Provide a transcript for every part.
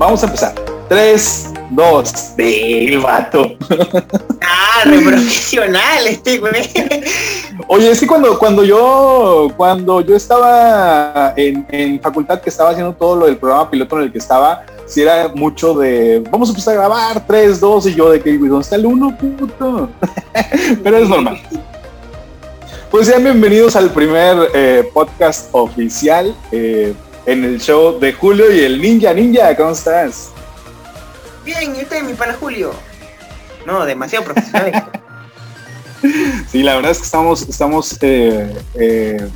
Vamos a empezar. 3, 2, el vato. Ah, re profesional este güey. Oye, es que cuando, cuando yo cuando yo estaba en, en facultad que estaba haciendo todo lo del programa piloto en el que estaba, si era mucho de vamos a empezar a grabar 3, 2 y yo de que ¿dónde está el 1, puto? Pero es normal. Pues sean bienvenidos al primer eh, podcast oficial eh, en el show de Julio y el Ninja. Ninja, ¿cómo estás? Bien, este es mi pana Julio. No, demasiado profesional. Sí, la verdad es que estamos, estamos eh, eh,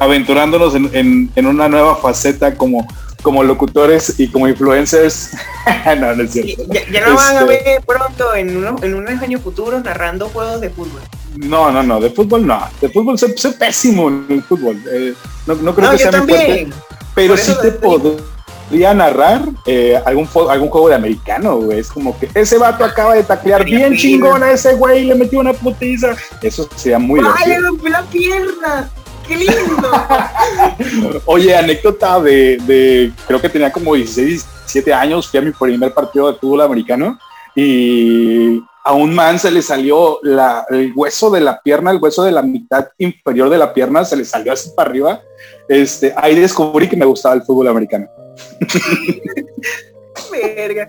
aventurándonos en, en- en una nueva faceta como, como locutores y como influencers. no, no es cierto. ya, ya no van a Este, ver pronto en, unos en unos años futuros narrando juegos de fútbol. No, no, no, de fútbol no. De fútbol soy, soy pésimo en el fútbol. Eh, no, no creo No, que yo sea mi fuerte. Pero sí te podría narrar eh, algún, algún juego de americano, güey. Es como que ese vato acaba de taclear bien chingón a ese güey le metió una putiza. Eso sería muy ¡Ay, le rompió la pierna! ¡Qué lindo! Oye, anécdota de, de- creo que tenía como 16, 17 años, fui a mi primer partido de fútbol americano y a un man se le salió la- el hueso de la pierna, el hueso de la mitad inferior de la pierna, se le salió así para arriba. Este, ahí descubrí que me gustaba el fútbol americano. Verga.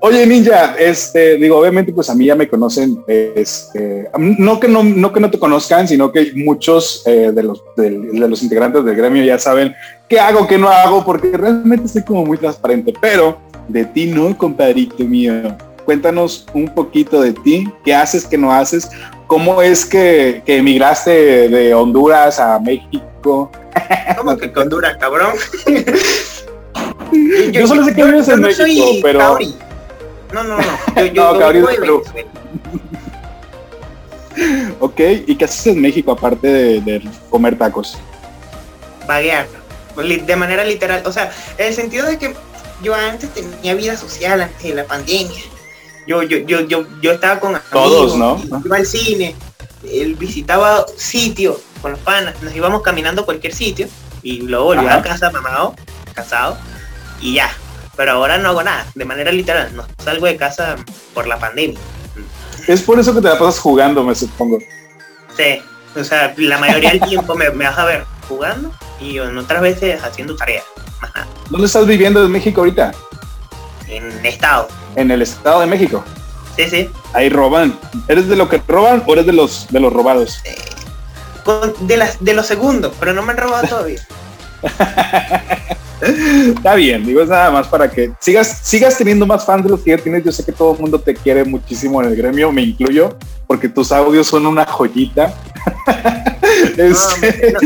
Oye, Ninja, este, digo, obviamente, pues a mí ya me conocen, este, no que no, no que no te conozcan, sino que muchos eh, de los de, de los integrantes del gremio ya saben qué hago, qué no hago, porque realmente estoy como muy transparente. Pero de ti no, compadrito mío. Cuéntanos un poquito de ti, qué haces, qué no haces, cómo es que, que emigraste de Honduras a México. ¿Cómo que con Honduras, cabrón? Yo solo sé que vives en no México, soy pero- Cabri. No, no, no. Yo, yo, No, Cabri de Perú. Ok, ¿y qué haces en México aparte de, de comer tacos? vaguear li- de manera literal o sea en el sentido de que yo antes tenía vida social antes de la pandemia yo yo yo yo, yo estaba con Todos, amigos, ¿no? iba al cine él visitaba sitios con los panas nos íbamos caminando a cualquier sitio y luego volvía a casa mamado cansado y ya pero ahora no hago nada de manera literal no salgo de casa por la pandemia Es por eso que te la pasas jugando, me supongo. sí o sea la mayoría del tiempo me, me vas a ver jugando y en otras veces haciendo tareas ¿Dónde estás viviendo en México ahorita? En estado. En el Estado de México. Sí, sí. Ahí roban. ¿Eres de lo que roban o eres de los de los robados? Con- de, las, de los segundos, pero no me han robado todavía. Está bien, digo, es nada más para que sigas, sigas teniendo más fans de los que ya tienes. Yo sé que todo el mundo te quiere muchísimo en el gremio, me incluyo, porque tus audios son una joyita. No, no,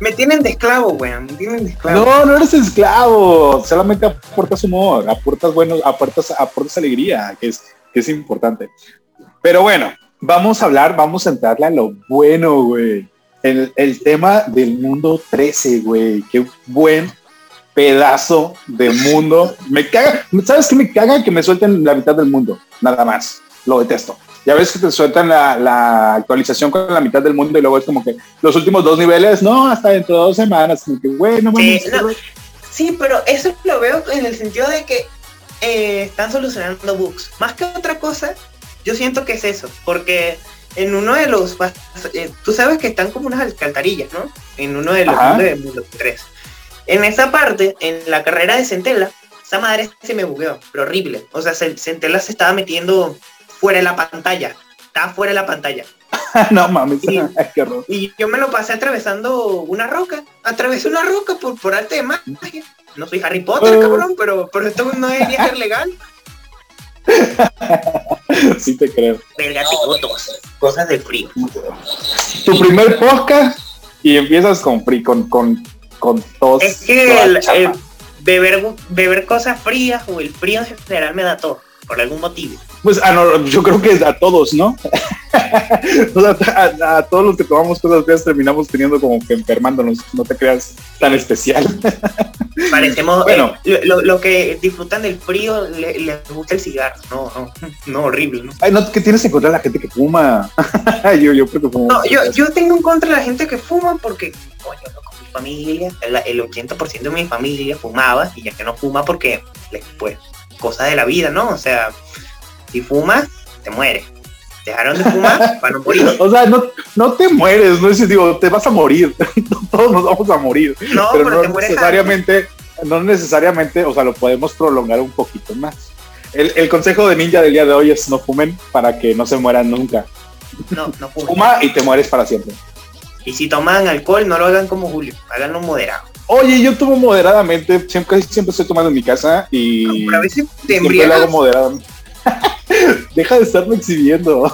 me tienen de esclavo, weón. Me tienen de esclavo. No, no eres esclavo, solamente aportas humor, aportas buenos, aportas, aportas alegría, que es, que es importante. Pero bueno, vamos a hablar, vamos a entrarle a lo bueno, güey. El, el tema del mundo 13, güey. Qué buen pedazo de mundo. Me caga, ¿sabes qué me caga? Que me suelten la mitad del mundo, nada más. Lo detesto. Ya ves que te sueltan la, la actualización con la mitad del mundo y luego es como que los últimos dos niveles, no, hasta dentro de dos semanas. Como que, güey, no Sí, mames, no. Sí, pero eso lo veo en el sentido de que eh, están solucionando bugs. Más que otra cosa, yo siento que es eso. Porque en uno de los... eh, tú sabes que están como unas alcantarillas, ¿no? En uno de los de Mundo 3. En esa parte, en la carrera de Centella, esa madre se me bugueó, pero horrible. O sea, Cen- Centella se estaba metiendo fuera de la pantalla. Estaba fuera de la pantalla. no qué horror. Y yo me lo pasé atravesando una roca. Atravesé una roca por, por arte de magia. No soy Harry Potter, Oh. cabrón, pero, pero esto no debería ser legal. sí te creo. Verga. Cosas del frío. Tu primer podcast y empiezas con free, con, con, con tos. Es que el- beber, beber cosas frías o el frío en general me da tos. Por algún motivo. Pues ah, no, yo creo que a todos, ¿no? O sea, a, a todos los que tomamos cosas feas terminamos teniendo como que enfermándonos, no te creas tan especial. Parecemos Bueno. eh, lo, lo que disfrutan del frío le- les gusta el cigarro. No, no, no, horrible, ¿no? Ay, no, ¿qué tienes en contra de la gente que fuma? yo, yo creo que fumo. No, yo, yo tengo en contra de la gente que fuma porque, coño, loco, familia, el, el 80% de mi familia fumaba y ya que no fuma porque, pues, cosas de la vida, ¿no? O sea, si fumas, te mueres. Dejaron de fumar para no morir. O sea, no, no te mueres, no es digo, te vas a morir. Todos nos vamos a morir. No, pero, pero no necesariamente, no necesariamente, o sea, lo podemos prolongar un poquito más. El, el, consejo de ninja del día de hoy es no fumen para que no se mueran nunca. No, no fumen. Fuma y te mueres para siempre. Y si toman alcohol, no lo hagan como Julio, háganlo moderado. Oye, yo tomo moderadamente, siempre, siempre estoy tomando en mi casa y pero a veces te siempre lo hago embriagas. moderadamente. Deja de estarme exhibiendo.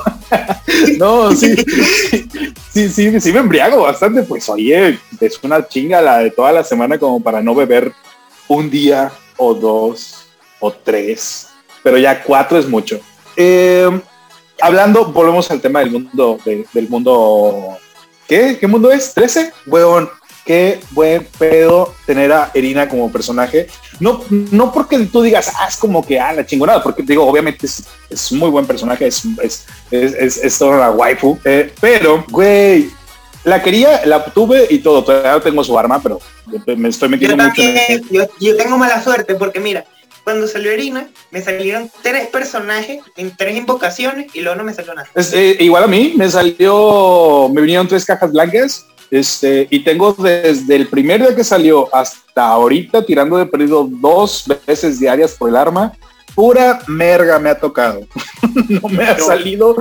no, sí, sí, sí, sí, sí me embriago bastante, pues oye, es una chinga la de toda la semana como para no beber un día o dos o tres, pero ya cuatro es mucho. Eh, hablando, volvemos al tema del mundo, de- del mundo, ¿qué? ¿Qué mundo es? ¿13? Weón, qué buen pedo tener a Erina como personaje. No, no porque tú digas, ah, es como que, ah, la chingonada, porque digo, obviamente es, muy buen personaje, es, es, es, es, toda una waifu, eh, pero, güey, la quería, la tuve y todo, todavía tengo su arma, pero me estoy Yo metiendo mucho en también, yo, yo tengo mala suerte porque mira, cuando salió Erina, me salieron tres personajes en tres invocaciones y luego no me salió nada. Es, eh, igual a mí, me salió, me vinieron tres cajas blancas, este, y tengo desde el primer día que salió hasta ahorita tirando de perdido dos veces diarias por el arma. Pura merga me ha tocado. no me ha Pero- salido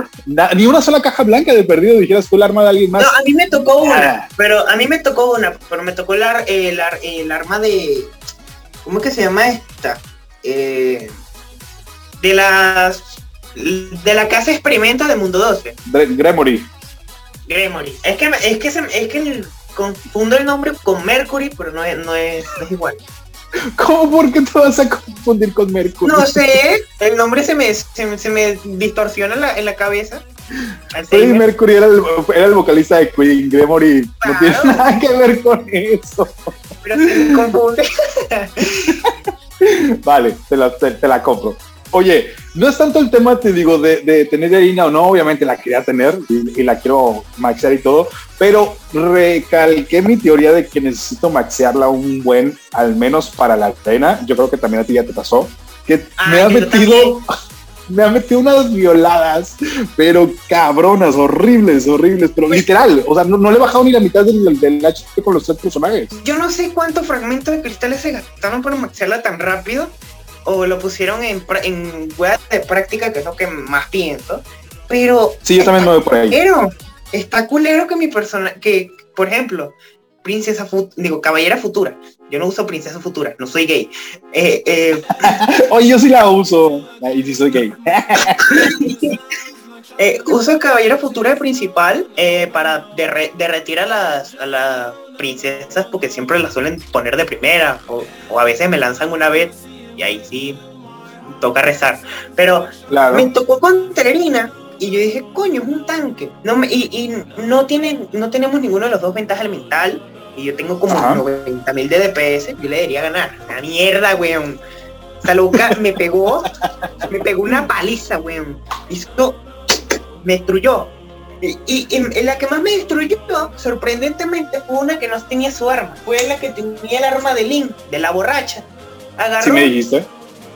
ni una sola caja blanca de perdido. Dijeras tú el arma de alguien más. No, a mí me tocó una, Nada. pero a mí me tocó una, pero me tocó el, ar- el, ar- el arma de, ¿cómo es que se llama esta? Eh, de las, de la casa experimenta de Mundo 12. Gre- Gremory. Gremory. Es que, es que, se- es que el- confundo el nombre con Mercury, pero no es, no es, no es igual. ¿Cómo? ¿Por qué te vas a confundir con Mercury? No sé, el nombre se me, se, se me distorsiona en la, en la cabeza. Freddie. Mercury era el, era el vocalista de Queen. Gremory no tiene nada que ver con eso. Pero se me confunde. Vale, te la, te, te la compro. Oye, no es tanto el tema, te digo, de, de tener harina o no, obviamente la quería tener y, y la quiero maxear y todo, pero recalqué mi teoría de que necesito maxearla un buen, al menos para la arena. Yo creo que también a ti ya te pasó, que Ah, me ha yo metido, me ha metido unas violadas, pero cabronas, horribles, horribles, pero literal, o sea, no, no le he bajado ni la mitad del, del HP con los tres personajes. Yo no sé cuántos fragmentos de cristales se gastaron para maxearla tan rápido. O lo pusieron en, en weas de práctica, que es lo que más pienso. Pero Sí, yo también me voy por ahí. Pero está culero que mi persona, que por ejemplo, princesa, fu- digo, caballera futura. Yo no uso princesa futura, no soy gay. Eh, eh, Oye, yo sí la uso. Y sí soy gay. eh, uso caballera futura de principal eh, para derre- derretir a las, a las princesas porque siempre las suelen poner de primera o, o a veces me lanzan una vez y ahí sí toca rezar. Pero Claro. me tocó con Tererina y yo dije, coño, es un tanque. No me, y, y no tiene, no tenemos ninguno de los dos ventaja elemental. Y yo tengo como Ajá. 90 mil de DPS, yo le debería ganar. La mierda, weón. Esta loca me pegó, me pegó una paliza, weón. Hizo, me destruyó. Y, y- y la que más me destruyó, sorprendentemente, fue una que no tenía su arma. Fue la que tenía el arma de Link, de la borracha. Agarró, Sí me dijiste.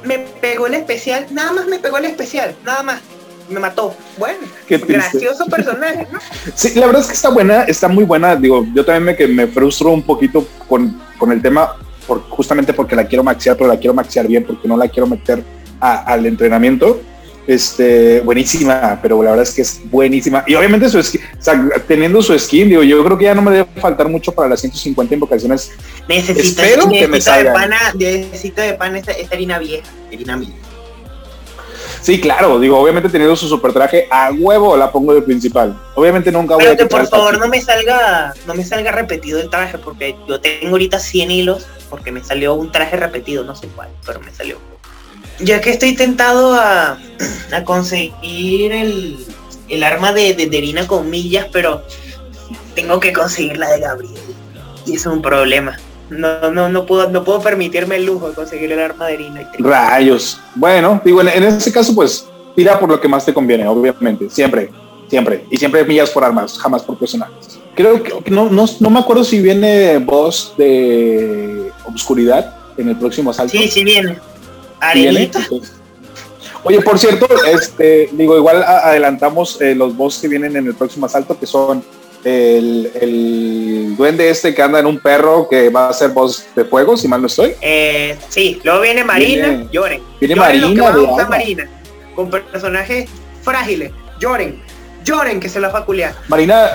me pegó el especial, nada más me pegó el especial, nada más. Me mató. Bueno, gracioso personaje, ¿no? Sí, la verdad es que está buena, está muy buena. Digo, yo también me, que me frustro un poquito con, con el tema, por, justamente porque la quiero maxear, pero la quiero maxear bien, porque no la quiero meter a- al entrenamiento. Este, buenísima, pero la verdad es que es buenísima. Y obviamente su skin, o sea, teniendo su skin, digo, yo creo que ya no me debe faltar mucho para las 150 invocaciones. Necesito, Espero que necesito de pana, necesito de pana esta, esta harina vieja, harina vieja. Sí, claro, digo, obviamente teniendo su super traje, a huevo la pongo de principal. Obviamente nunca voy Pero a que por favor no me salga, no me salga repetido el traje, porque yo tengo ahorita 100 hilos, porque me salió un traje repetido, no sé cuál, pero me salió. Ya que estoy tentado a, a conseguir el, el arma de, de, de Erina con millas, pero tengo que conseguir la de Gabriel. Y eso es un problema. No, no, no puedo, no puedo permitirme el lujo de conseguir el arma de Erina. Rayos. Bueno, digo, en, en ese caso, pues, tira por lo que más te conviene, obviamente. Siempre, siempre. Y siempre millas por armas, jamás por personajes. Creo que no, no, no me acuerdo si viene voz de Obscuridad en el próximo asalto. Sí, sí viene. Arenita. Oye, por cierto, este, digo, igual adelantamos eh, los boss que vienen en el próximo asalto, que son el, el, duende este que anda en un perro que va a ser voz de fuego, si mal no estoy. Eh, sí, luego viene Marina, lloren. Viene Marina, Marina, con personajes frágiles, lloren. Lloren que se la va a culiar. Marina,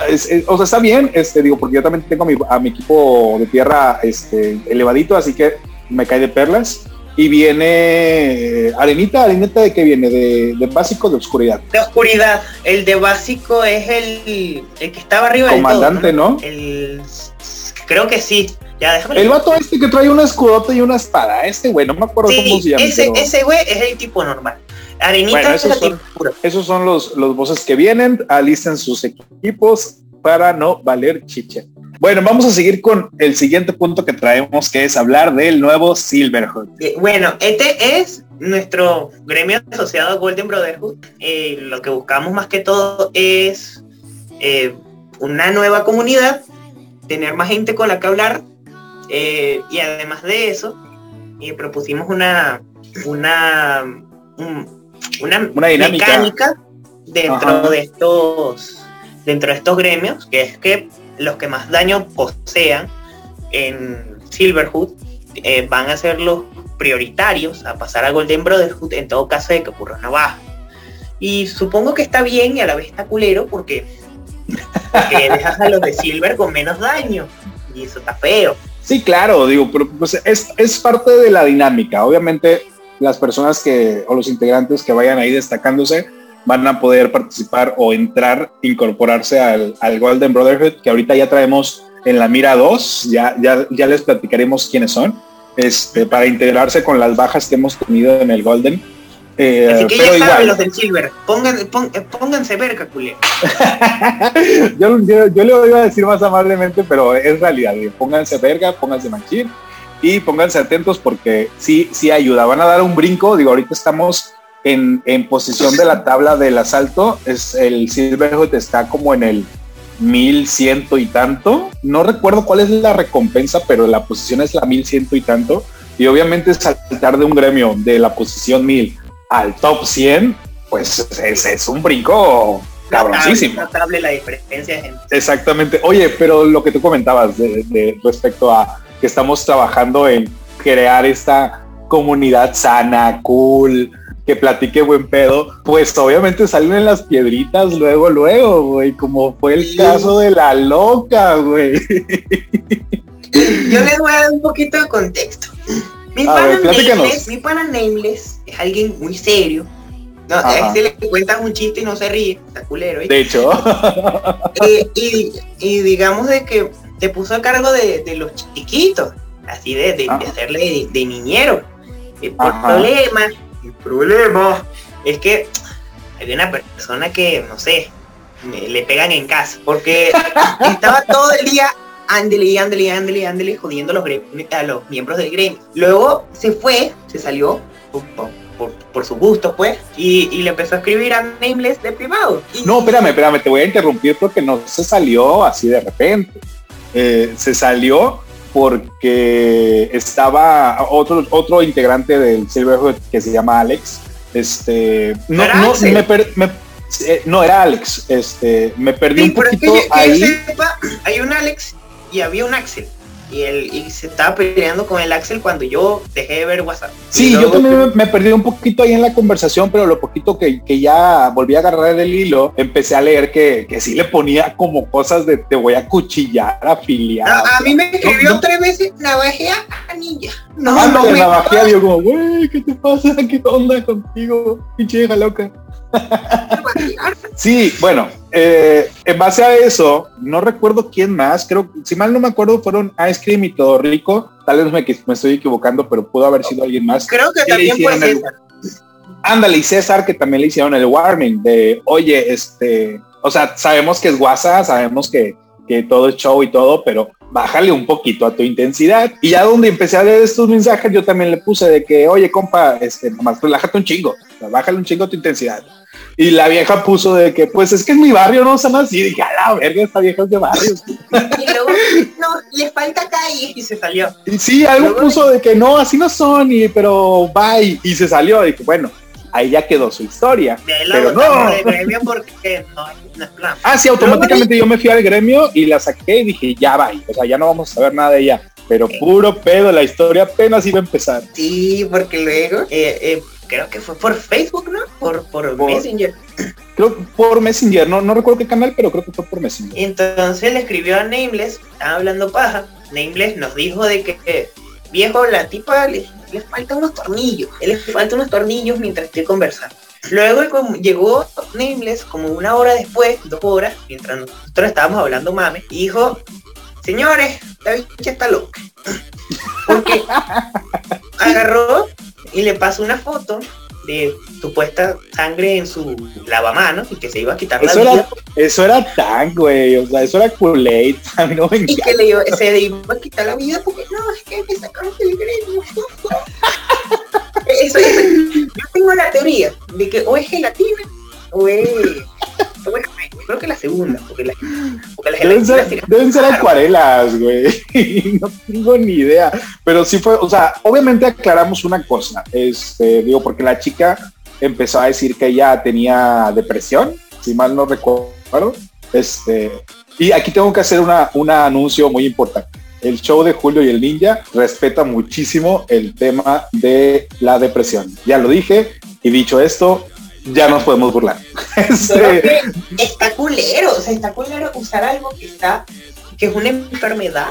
o sea, está bien, este, digo, porque yo también tengo a mi, a mi equipo de tierra este, elevadito, así que me cae de perlas y viene Arenita, Arenita de qué viene, de, básico de oscuridad. De oscuridad, el de básico es el, el que estaba arriba Comandante, del todo, ¿no? El, creo que sí. Ya, déjame el vato este que trae una escudote y una espada, este güey, no me acuerdo cómo se llama. Ese, ese güey es el tipo normal. Arenita es esos, son, esos son los, los voces que vienen, alisten sus equipos para no valer chiche. Bueno, vamos a seguir con el siguiente punto que traemos, que es hablar del nuevo Silverhood. Eh, bueno, este es nuestro gremio asociado a Golden Brotherhood. Eh, lo que buscamos más que todo es eh, una nueva comunidad, tener más gente con la que hablar y además de eso, propusimos una una una, dinámica. mecánica dentro de estos dentro de estos gremios, que es que los que más daño posean en Silverhood eh, van a ser los prioritarios a pasar a Golden Brotherhood en todo caso de que ocurra una baja. Y supongo que está bien y a la vez está culero porque, dejas a los de Silver con menos daño. Y eso está feo. Sí, claro, digo, pero pues es, es parte de la dinámica. Obviamente las personas que, o los integrantes que vayan ahí destacándose, van a poder participar o entrar, incorporarse al, Golden Brotherhood, que ahorita ya traemos en la mira 2, ya, ya, ya les platicaremos quiénes son, este, para integrarse con las bajas que hemos tenido en el Golden. Eh, Así que ya saben los del Silver, pónganse verga, culé. yo, yo, le iba a decir más amablemente, pero es realidad, pónganse verga, pónganse manchir y pónganse atentos porque sí, sí ayuda. Van a dar un brinco, digo, ahorita estamos en, posición de la tabla del asalto, es el Silverhood está como en el mil ciento y tanto. No recuerdo cuál es la recompensa, pero la posición es la mil ciento y tanto. Y obviamente saltar de un gremio de la posición mil al top 100, pues es, un brinco cabroncísimo. la diferencia, Exactamente. Oye, pero lo que tú comentabas de respecto a que estamos trabajando en crear esta comunidad sana, cool, que platique buen pedo, pues obviamente salen en las piedritas luego, luego, güey, como fue el caso de la loca, güey. Yo les voy a dar un poquito de contexto. Mi pana, Nameless, mi pana Nameless es alguien muy serio. No, a este le cuentas un chiste y no se ríe, está culero. ¿eh? De hecho. Eh, y, digamos de que te puso a cargo de, los chiquitos, así de, de, hacerle de, niñero. El problema el problema es que hay una persona que, no sé, le pegan en casa, porque estaba todo el día ándele, ándele, ándele, ándele, jodiendo a los, a los miembros del gremio. Luego se fue, se salió por, su gusto, pues, y, le empezó a escribir a Nameless de privado. No, espérame, espérame, te voy a interrumpir porque no se salió así de repente. Eh, se salió porque estaba otro, otro integrante del Silverhood que se llama Alex. Este, no, no, me, eh, no era Alex, este, me perdí un poquito ahí. hay un Alex y había un Axel y él y se estaba peleando con el Axel cuando yo dejé de ver WhatsApp. Sí, yo también me perdí un poquito ahí en la conversación, pero lo poquito que, que ya volví a agarrar el hilo, empecé a leer que, que sí le ponía como cosas de te voy a cuchillar, afiliar. a mí me escribió tres veces navajea a ninja. No, ah, no, me navajea, digo como, güey, ¿qué te pasa? ¿Qué onda contigo? Pinche hija loca. Sí, bueno, eh, en base a eso, no recuerdo quién más, creo, si mal no me acuerdo, fueron Ice Cream y Todo Rico. Tal vez me, me estoy equivocando, pero pudo haber sido alguien más. Creo que también fue César. ándale, y César, que también le hicieron el warming de, oye, este, o sea, sabemos que es guasa, sabemos que, que todo es show y todo, pero bájale un poquito a tu intensidad. Y ya donde empecé a leer estos mensajes, yo también le puse de que, oye, compa, este, nomás relájate un chingo, bájale un chingo a tu intensidad. Y la vieja puso de que, pues es que es mi barrio, no son así. Y dije, a la verga, esta vieja es de barrio. y luego, no, le falta calle y se salió. Y sí, algo puso de que no, así no son, y, pero bye. Y se salió. Y dije, bueno, ahí ya quedó su historia. pero no. porque no, Ah, sí, automáticamente yo me fui al gremio y la saqué y dije, ya va, o sea, ya no vamos a saber nada de ella. Pero puro pedo, la historia apenas iba a empezar. Sí, porque luego, eh, eh, creo que fue por Facebook, ¿no? Por, por, Messenger. Creo por Messenger, no, no recuerdo qué canal, pero creo que fue por Messenger. Entonces le escribió a Nameless, estaba hablando paja. Nameless nos dijo de que, viejo, la tipa le, le faltan unos tornillos. Él le falta unos tornillos mientras estoy conversando. Luego llegó Nameless como una hora después, dos horas, mientras nosotros estábamos hablando mame, y dijo, señores, la bicha está loca. Porque agarró y le pasó una foto de supuesta sangre en su lavamanos y que se iba a quitar eso la vida. eso era tan, güey, o sea, eso era Kool-Aid, a mí no me Y que le iba, se iba a quitar la vida porque no, es que me sacaron el gremio. eso, yo tengo la teoría de que o es gelatina es creo que la segunda, porque, la, porque la deben, ser, deben ser acuarelas, güey. no tengo ni idea. Pero sí fue, o sea, obviamente aclaramos una cosa. Este, digo, porque la chica empezó a decir que ella tenía depresión, si mal no recuerdo. Este, y aquí tengo que hacer una, un anuncio muy importante. El show de Julio y el Ninja respeta muchísimo el tema de la depresión. Ya lo dije y dicho esto, ya nos podemos burlar. Este, está culero, o sea, está culero usar algo que está que es una enfermedad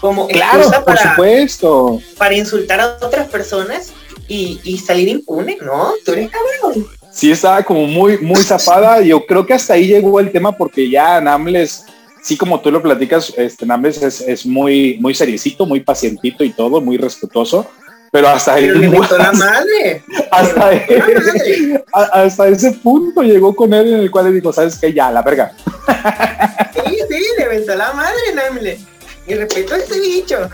como claro, por supuesto. para insultar a otras personas y, salir impune, ¿no? Tú eres cabrón. Sí, estaba como muy, muy zafada. Yo creo que hasta ahí llegó el tema porque ya Namles, sí como tú lo platicas, este Namles es, es muy, muy seriecito, muy pacientito y todo, muy respetuoso pero hasta ahí la madre. Hasta, hasta ese punto llegó con él en el cual le dijo, ¿sabes qué? Ya, la verga. Sí, sí, le aventó la madre, Namle. Y respeto a ese bicho.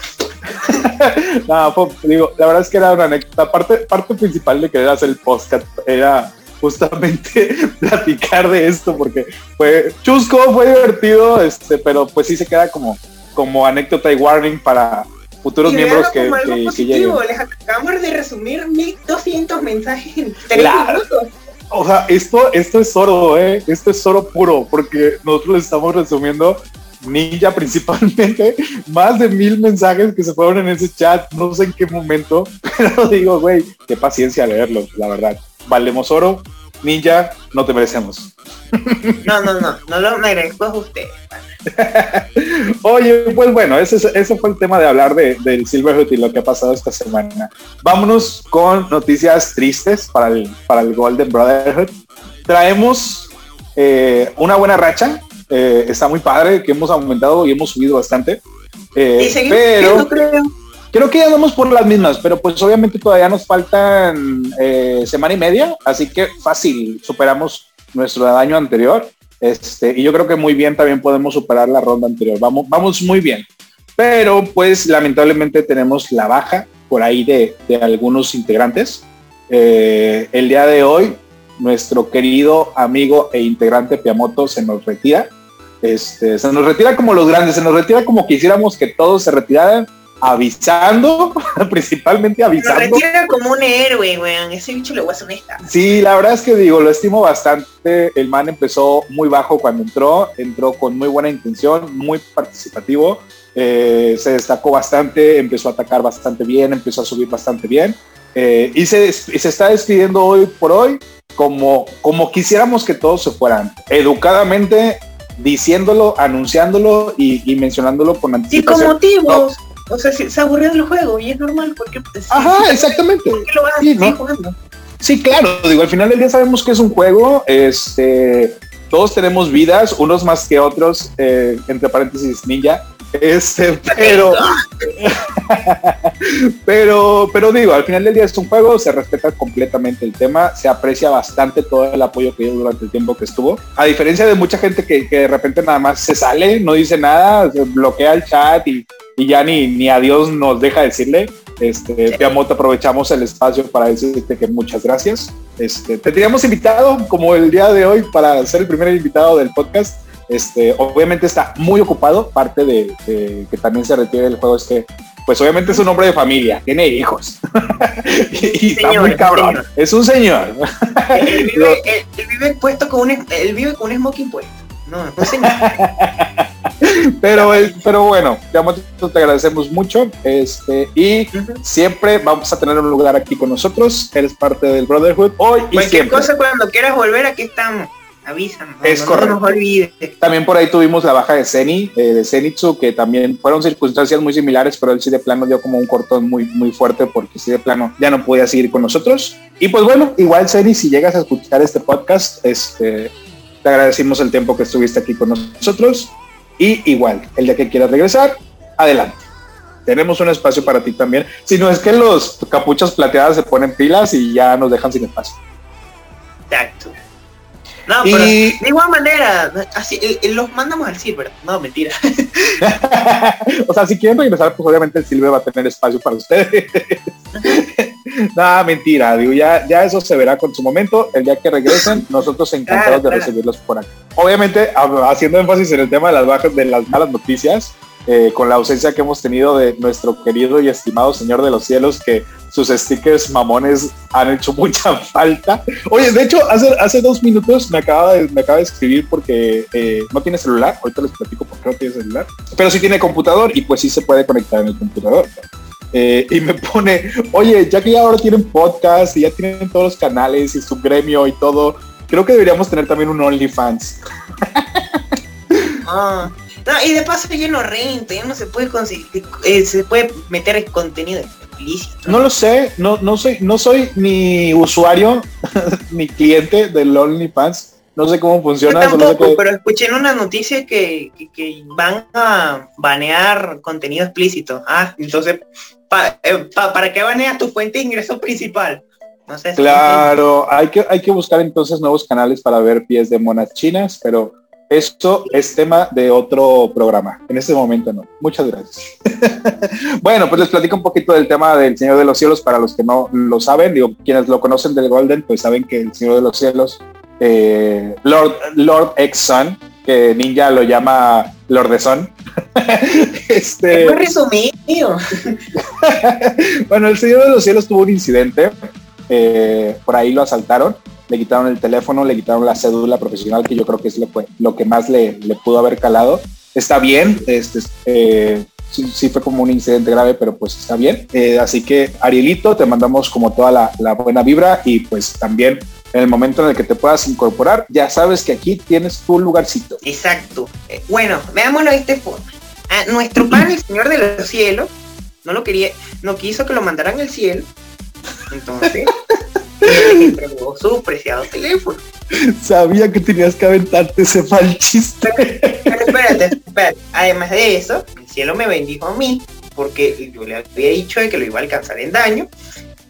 no, digo, la verdad es que era una anécdota. Parte, parte principal de querer hacer el podcast era justamente platicar de esto porque fue chusco, fue divertido, este, pero pues sí se queda como, como anécdota y warning para, futuros miembros que, que, lleguen. Les acabamos de resumir 1200 mensajes en 3 minutos. O sea, esto, esto es oro, ¿eh? Esto es oro puro, porque nosotros les estamos resumiendo Ninja principalmente, más de mil mensajes que se fueron en ese chat, no sé en qué momento, pero digo, güey, qué paciencia leerlos, la verdad. Valemos oro, Ninja, no te merecemos. No, no, no, no lo merezco a usted. Oye, pues bueno, ese, ese, fue el tema de hablar de, del Silverhood y lo que ha pasado esta semana. Vámonos con noticias tristes para el, para el Golden Brotherhood. Traemos eh, una buena racha, eh, está muy padre, que hemos aumentado y hemos subido bastante. Eh, pero creo. que ya vamos por las mismas, pero pues obviamente todavía nos faltan semana y media, así que fácil, superamos nuestro año anterior. Este, y yo creo que muy bien también podemos superar la ronda anterior. Vamos, vamos muy bien. Pero pues lamentablemente tenemos la baja por ahí de, algunos integrantes. Eh, el día de hoy, nuestro querido amigo e integrante Piamoto se nos retira. Este, se nos retira como los grandes, se nos retira como quisiéramos que todos se retiraran avisando, principalmente avisando. Lo retira como un héroe, weón. Ese bicho le voy a honesta. Sí, la verdad es que digo, lo estimo bastante. El man empezó muy bajo cuando entró, entró con muy buena intención, muy participativo. Eh, se destacó bastante, empezó a atacar bastante bien, empezó a subir bastante bien. Eh, y, se, se está despidiendo hoy por hoy como, como quisiéramos que todos se fueran. Educadamente, diciéndolo, anunciándolo y, mencionándolo con anticipación. Y con motivos. O sea, se aburrió del juego y es normal porque... Pues, Ajá, exactamente. ¿Por qué lo vas sí, ¿no? jugando? Sí, claro, digo, al final del día sabemos que es un juego, este, todos tenemos vidas, unos más que otros, eh, entre paréntesis ninja, Este, pero, pero, pero digo, al final del día es un juego, se respeta completamente el tema, se aprecia bastante todo el apoyo que dio durante el tiempo que estuvo. A diferencia de mucha gente que, que de repente nada más se sale, no dice nada, bloquea el chat y, y ya ni, ni adiós nos deja decirle. Este, sí. aprovechamos el espacio para decirte que muchas gracias. Este, te teníamos invitado como el día de hoy para ser el primer invitado del podcast. Este, obviamente está muy ocupado, parte de, de que también se retire del juego es que pues obviamente es un hombre de familia, tiene hijos. y, y está muy cabrón. Señor. Es un señor. él, vive, él, él, vive puesto con un él vive con un smoking puesto. No, no señor. pero, pero bueno, te, te agradecemos mucho. Este, y uh -huh. siempre vamos a tener un lugar aquí con nosotros. Eres parte del Brotherhood hoy y Cualquier siempre. cosa cuando quieras volver, aquí estamos. Avísanos. Es no, correcto. No nos olvides. También por ahí tuvimos la baja de Zeni, eh, de Zenitsu, que también fueron circunstancias muy similares, pero él sí de plano dio como un cortón muy, muy fuerte porque sí de plano ya no podía seguir con nosotros. Y pues bueno, igual Zeni, si llegas a escuchar este podcast, este, te agradecimos el tiempo que estuviste aquí con nosotros. Y igual, el día que quieras regresar, adelante. Tenemos un espacio para ti también. Si no es que los capuchas plateadas se ponen pilas y ya nos dejan sin espacio. Exacto. No, pero y... de igual manera, así los mandamos al Silver. No, mentira. o sea, si quieren regresar, pues obviamente el Silver va a tener espacio para ustedes. no, mentira, digo, ya, ya eso se verá con su momento. El día que regresen, nosotros encantados claro, de recibirlos por aquí. Obviamente, haciendo énfasis en el tema de las bajas, de las malas noticias, eh, con la ausencia que hemos tenido de nuestro querido y estimado Señor de los Cielos, que sus stickers mamones han hecho mucha falta. Oye, de hecho, hace, hace dos minutos me acaba de, me acaba de escribir porque eh, no tiene celular, ahorita les platico por qué no tiene celular, pero sí tiene computador y pues sí se puede conectar en el computador. Eh, y me pone, oye, ya que ya ahora tienen podcast y ya tienen todos los canales y su gremio y todo, creo que deberíamos tener también un OnlyFans. Ah. No, y de paso ya no renta, ya no se puede conseguir, eh, se puede meter el contenido explícito. No lo sé, no, no soy, no soy ni usuario ni cliente del OnlyFans. No sé cómo funciona. Yo tampoco, no sé pero escuché en una noticia que, que, que, van a banear contenido explícito. Ah, entonces, pa, eh, pa, ¿para qué baneas tu fuente de ingreso principal? No sé. Claro, hay que, hay que buscar entonces nuevos canales para ver pies de monas chinas, pero esto es tema de otro programa. En este momento no. Muchas gracias. bueno, pues les platico un poquito del tema del Señor de los Cielos para los que no lo saben. Digo, quienes lo conocen del Golden, pues saben que el Señor de los Cielos, eh, Lord, Lord X-Sun, que Ninja lo llama Lord de Son. este... Es resumido. bueno, el Señor de los Cielos tuvo un incidente. Eh, por ahí lo asaltaron le quitaron el teléfono, le quitaron la cédula profesional, que yo creo que es lo, que más le, pudo haber calado. Está bien, este, eh, sí, sí, fue como un incidente grave, pero pues está bien. Eh, así que, Arielito, te mandamos como toda la, buena vibra y pues también en el momento en el que te puedas incorporar, ya sabes que aquí tienes tu lugarcito. Exacto. Eh, bueno, veámoslo de esta forma. A nuestro padre, el Señor de los Cielos, no lo quería, no quiso que lo mandaran al cielo. Entonces... entregó su preciado teléfono. Sabía que tenías que aventarte ese mal chiste. Pero espérate, espérate. Además de eso, el cielo me bendijo a mí, porque yo le había dicho de que lo iba a alcanzar en daño.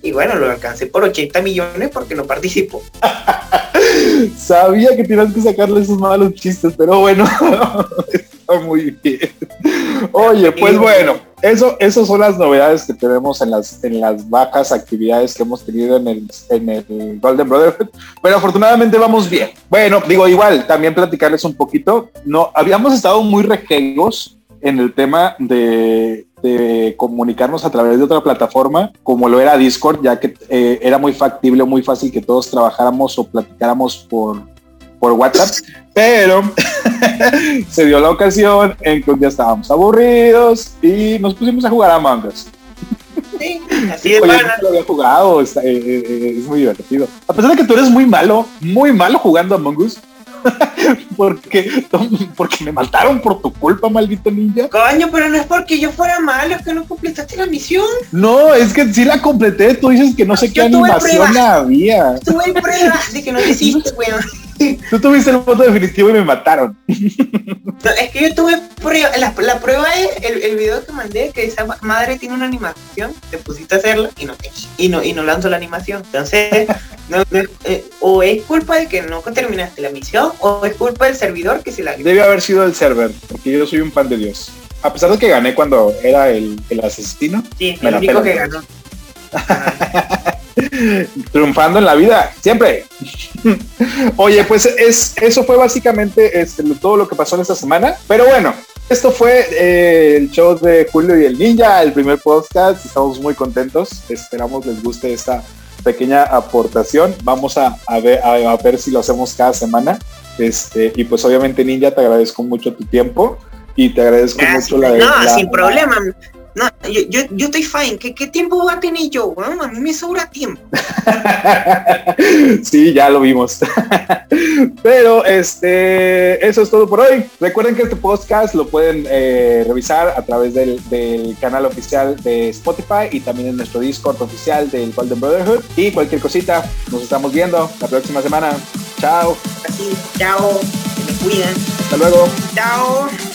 Y bueno, lo alcancé por 80 millones porque no participó. Sabía que tenías que sacarle esos malos chistes, pero bueno, está muy bien. Oye, pues bueno, eso, esas son las novedades que tenemos en las, en las bajas actividades que hemos tenido en el, en el Golden Brotherhood. Pero afortunadamente vamos bien. Bueno, digo, igual, también platicarles un poquito. No, habíamos estado muy rejegos en el tema de, comunicarnos a través de otra plataforma, como lo era Discord, ya que eh, era muy factible, muy fácil que todos trabajáramos o platicáramos por, por WhatsApp, pero se dio la ocasión en que un día estábamos aburridos y nos pusimos a jugar a Among Us. Sí, así es, Oye, lo había jugado, está, eh, eh, es muy divertido. A pesar de que tú eres muy malo, muy malo jugando a Among Us, porque, porque me mataron por tu culpa, maldito ninja. Coño, pero no es porque yo fuera malo, es que no completaste la misión. No, es que sí la completé, tú dices que no sé yo qué animación había. Tuve pruebas de que no lo hiciste, weón. Tú tuviste el voto definitivo y me mataron. No, es que yo tuve prueba, la, la prueba es el, el, video que mandé, que esa madre tiene una animación, te pusiste a hacerla y no, y no, y no lanzó la animación. Entonces, no, no, eh, o es culpa de que no terminaste la misión, o es culpa del servidor que se la... Debe haber sido el server, porque yo soy un pan de Dios. A pesar de que gané cuando era el, el asesino. Sí, el único que ganó. triunfando en la vida, siempre. Oye, pues es, eso fue básicamente este, todo lo que pasó en esta semana. Pero bueno, esto fue eh, el show de Julio y el Ninja, el primer podcast. Estamos muy contentos. Esperamos les guste esta pequeña aportación. Vamos a, a, ver, a, ver si lo hacemos cada semana. Este, y pues obviamente Ninja, te agradezco mucho tu tiempo y te agradezco Gracias. mucho la... No, la, sin problema. No, yo, yo, yo, estoy fine. ¿Qué, ¿Qué, tiempo va a tener yo? A mí me sobra tiempo. sí, ya lo vimos. Pero este, eso es todo por hoy. Recuerden que este podcast lo pueden eh, revisar a través del, del, canal oficial de Spotify y también en nuestro Discord oficial del Golden Brotherhood. Y cualquier cosita, nos estamos viendo la próxima semana. Chao. Así, chao. Se me cuidan. Hasta luego. Chao.